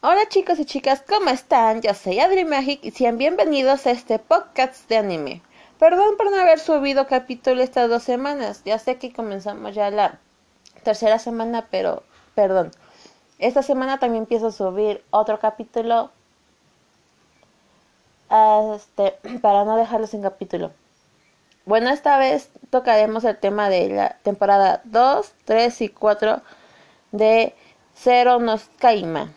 Hola chicos y chicas, ¿cómo están? Yo soy Adri Magic y sean bienvenidos a este podcast de anime. Perdón por no haber subido capítulo estas dos semanas. Ya sé que comenzamos ya la tercera semana, pero perdón. Esta semana también empiezo a subir otro capítulo este, para no dejarlos sin capítulo. Bueno, esta vez tocaremos el tema de la temporada 2, 3 y 4 de Zero nos Kaima.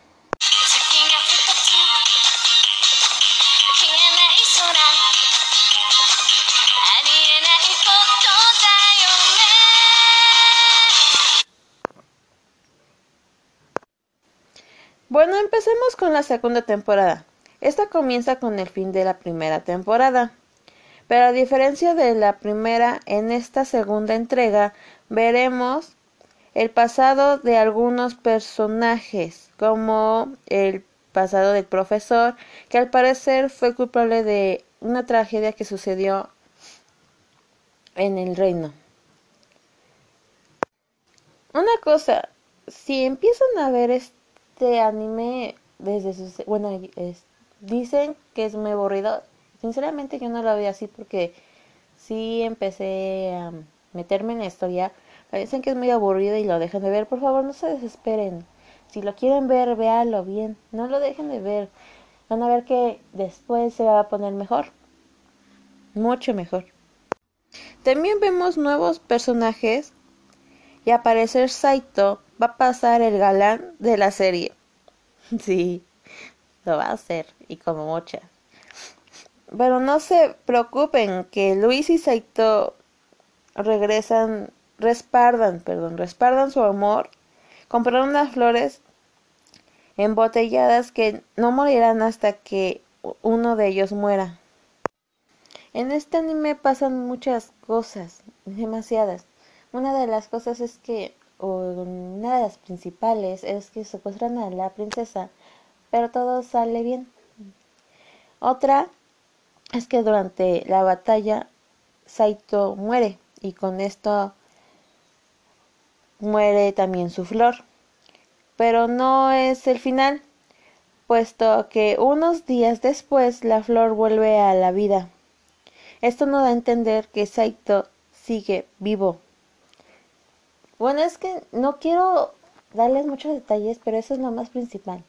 Con la segunda temporada. Esta comienza con el fin de la primera temporada. Pero a diferencia de la primera, en esta segunda entrega veremos el pasado de algunos personajes, como el pasado del profesor, que al parecer fue culpable de una tragedia que sucedió en el reino. Una cosa, si empiezan a ver este anime desde. Bueno, dicen que es muy aburrido. Sinceramente yo no lo veo así porque sí empecé a meterme en la historia. Dicen que es muy aburrido y lo dejan de ver. Por favor, no se desesperen. Si lo quieren ver, véalo bien. No lo dejen de ver. Van a ver que después se va a poner mejor. Mucho mejor. También vemos nuevos personajes y aparecer Saito va a pasar el galán de la serie. Sí, lo va a hacer y como mucha. Pero no se preocupen que Luis y Saito regresan, respaldan, perdón, respaldan su amor. Compraron unas flores embotelladas que no morirán hasta que uno de ellos muera. En este anime pasan muchas cosas, demasiadas. Una de las cosas es que, o una de las principales, es que secuestran a la princesa, pero todo sale bien. Otra es que durante la batalla Saito muere y con esto muere también su flor. Pero no es el final, puesto que unos días después la flor vuelve a la vida. Esto nos da a entender que Saito sigue vivo. Bueno, es que no quiero darles muchos detalles, pero eso es lo más principal.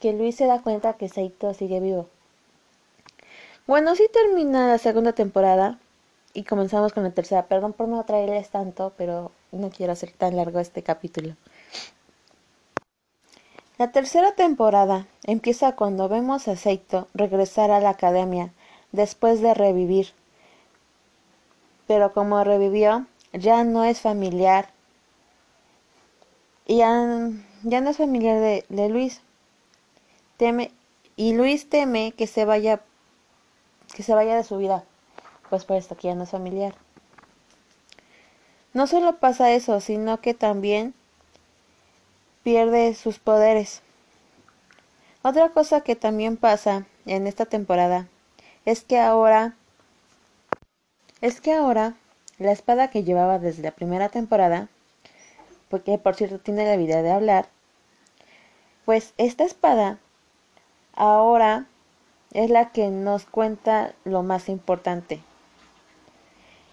Que Luis se da cuenta que Saito sigue vivo. Bueno, sí termina la segunda temporada y comenzamos con la tercera. Perdón por no traerles tanto, pero no quiero hacer tan largo este capítulo. La tercera temporada empieza cuando vemos a Saito regresar a la academia después de revivir. Pero como revivió, ya no es familiar. Y ya, ya no es familiar de, de Luis. Teme, y Luis teme que se vaya que se vaya de su vida, pues por esto que ya no es familiar. No solo pasa eso, sino que también pierde sus poderes. Otra cosa que también pasa en esta temporada es que ahora es que ahora la espada que llevaba desde la primera temporada, porque por cierto tiene la habilidad de hablar, pues esta espada ahora es la que nos cuenta lo más importante.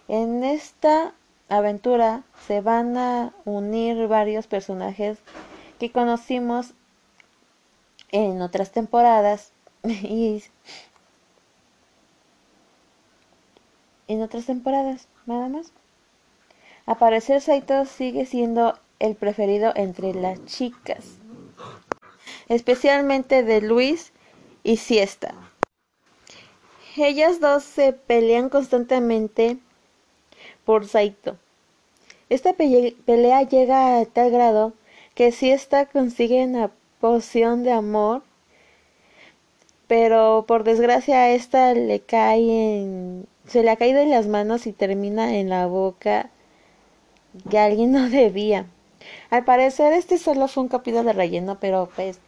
En esta aventura se van a unir varios personajes que conocimos en otras temporadas y en otras temporadas, nada más. Aparecer Saito sigue siendo el preferido entre las chicas, especialmente de Luis y Siesta. Ellas dos se pelean constantemente por Saito. Esta pelea llega a tal grado que Siesta consigue una poción de amor, pero por desgracia esta le cae en se le ha caído en las manos y termina en la boca que alguien no debía. Al parecer este solo fue un capítulo de relleno, pero pues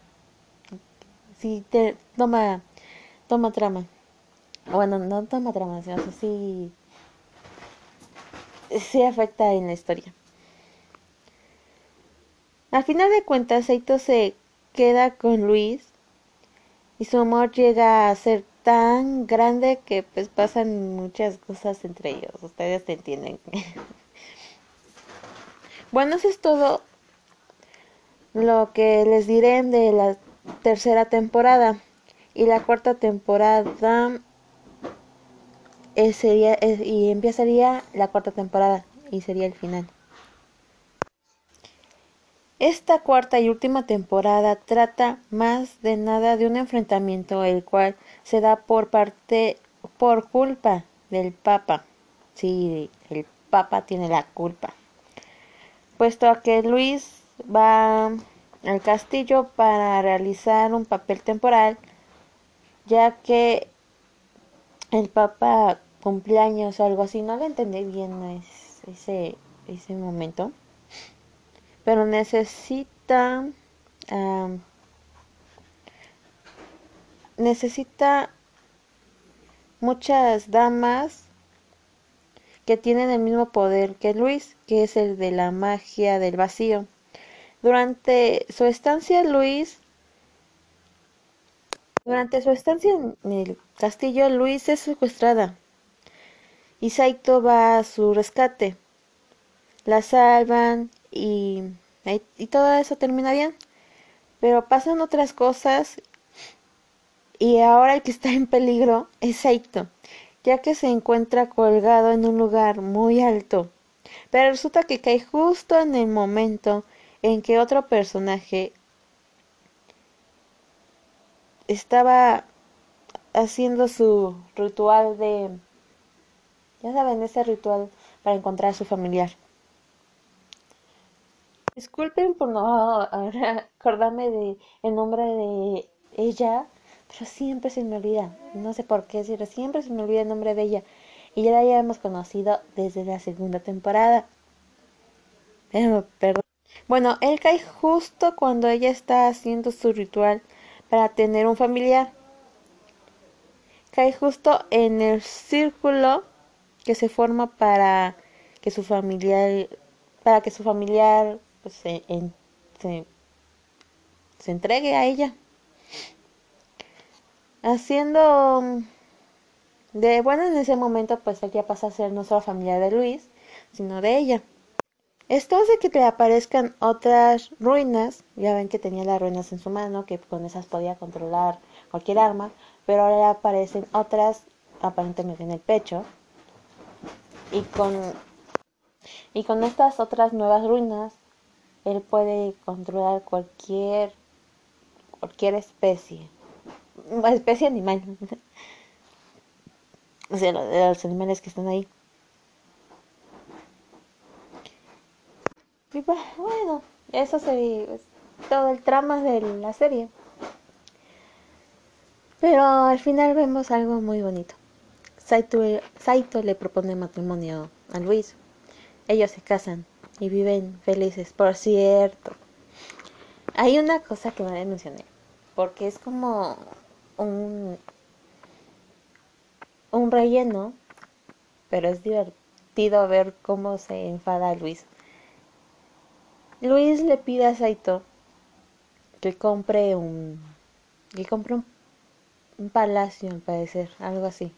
sí te toma toma trama. Bueno, no toma trama, sino sí sí afecta en la historia. Al final de cuentas, Saito se queda con Luis y su amor llega a ser tan grande que pues pasan muchas cosas entre ellos. Ustedes te entienden. bueno, eso es todo lo que les diré de la tercera temporada. Y la cuarta temporada sería, y empezaría la cuarta temporada y sería el final. Esta cuarta y última temporada trata más de nada de un enfrentamiento el cual se da por parte por culpa del Papa. Sí, el Papa tiene la culpa. Puesto a que Luis va al castillo para realizar un papel temporal, ya que el Papa cumpleaños o algo así, no lo entendí bien ese, ese momento pero necesita necesita muchas damas que tienen el mismo poder que Luis, que es el de la magia del vacío. Durante su estancia, Luis, durante su estancia en el castillo, Luis es secuestrada y Saito va a su rescate. La salvan y, y todo eso termina bien. Pero pasan otras cosas y ahora el que está en peligro es Saito, ya que se encuentra colgado en un lugar muy alto. Pero resulta que cae justo en el momento en que otro personaje estaba haciendo su ritual de... Ya saben, ese ritual para encontrar a su familiar. Disculpen por no acordarme de el nombre de ella, pero siempre se me olvida. No sé por qué, pero siempre se me olvida el nombre de ella. Y ya la habíamos conocido desde la segunda temporada. perdón. Bueno, él cae justo cuando ella está haciendo su ritual para tener un familiar. Cae justo en el círculo que se forma para que su familiar para que su familiar pues, se, se, entregue a ella. Haciendo de bueno en ese momento pues ella pasa a ser no solo familia de Luis, sino de ella. Esto hace que le aparezcan otras ruinas, ya ven que tenía las ruinas en su mano, que con esas podía controlar cualquier arma, pero ahora le aparecen otras aparentemente en el pecho. Y con, y con estas otras nuevas ruinas él puede controlar cualquier cualquier especie, especie animal. o sea, los animales que están ahí. Y pues, bueno, eso sería todo el trama de la serie. Pero al final vemos algo muy bonito. Saito le propone matrimonio a Luis. Ellos se casan y viven felices. Por cierto, hay una cosa que me mencioné, porque es como un, un relleno, pero es divertido ver cómo se enfada Luis. Luis le pide a Saito que compre un que compre un, un palacio, al parecer, algo así,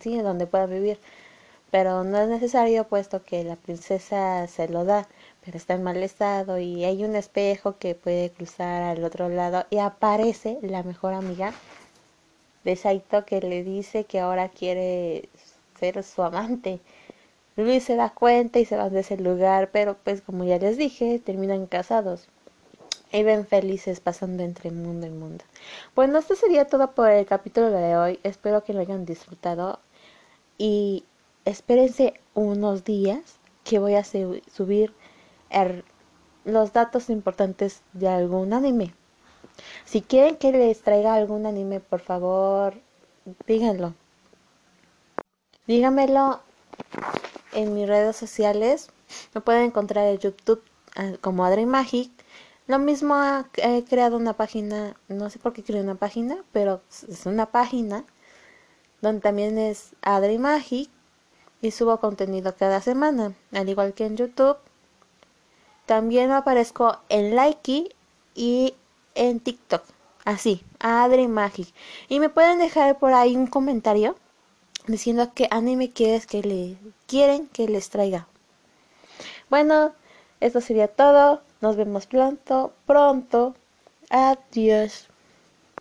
sí, donde pueda vivir pero no es necesario puesto que la princesa se lo da, pero está en mal estado y hay un espejo que puede cruzar al otro lado y aparece la mejor amiga de Saito que le dice que ahora quiere ser su amante. Luis se da cuenta y se va de ese lugar, pero pues como ya les dije, terminan casados. Y ven felices pasando entre mundo y mundo. Bueno, esto sería todo por el capítulo de hoy. Espero que lo hayan disfrutado. Y espérense unos días que voy a subir er, los datos importantes de algún anime. Si quieren que les traiga algún anime, por favor, díganlo. Díganmelo en mis redes sociales. Me pueden encontrar en YouTube ah, como Adri Magic. Lo mismo he creado una página, no sé por qué creé una página, pero es una página donde también es Adri Magic y subo contenido cada semana, al igual que en YouTube. También aparezco en Likey y en TikTok. Así, Adri Magic. Y me pueden dejar por ahí un comentario diciendo qué anime quieres que le quieren que les traiga. Bueno, esto sería todo. Nos vemos pronto, pronto. Adiós.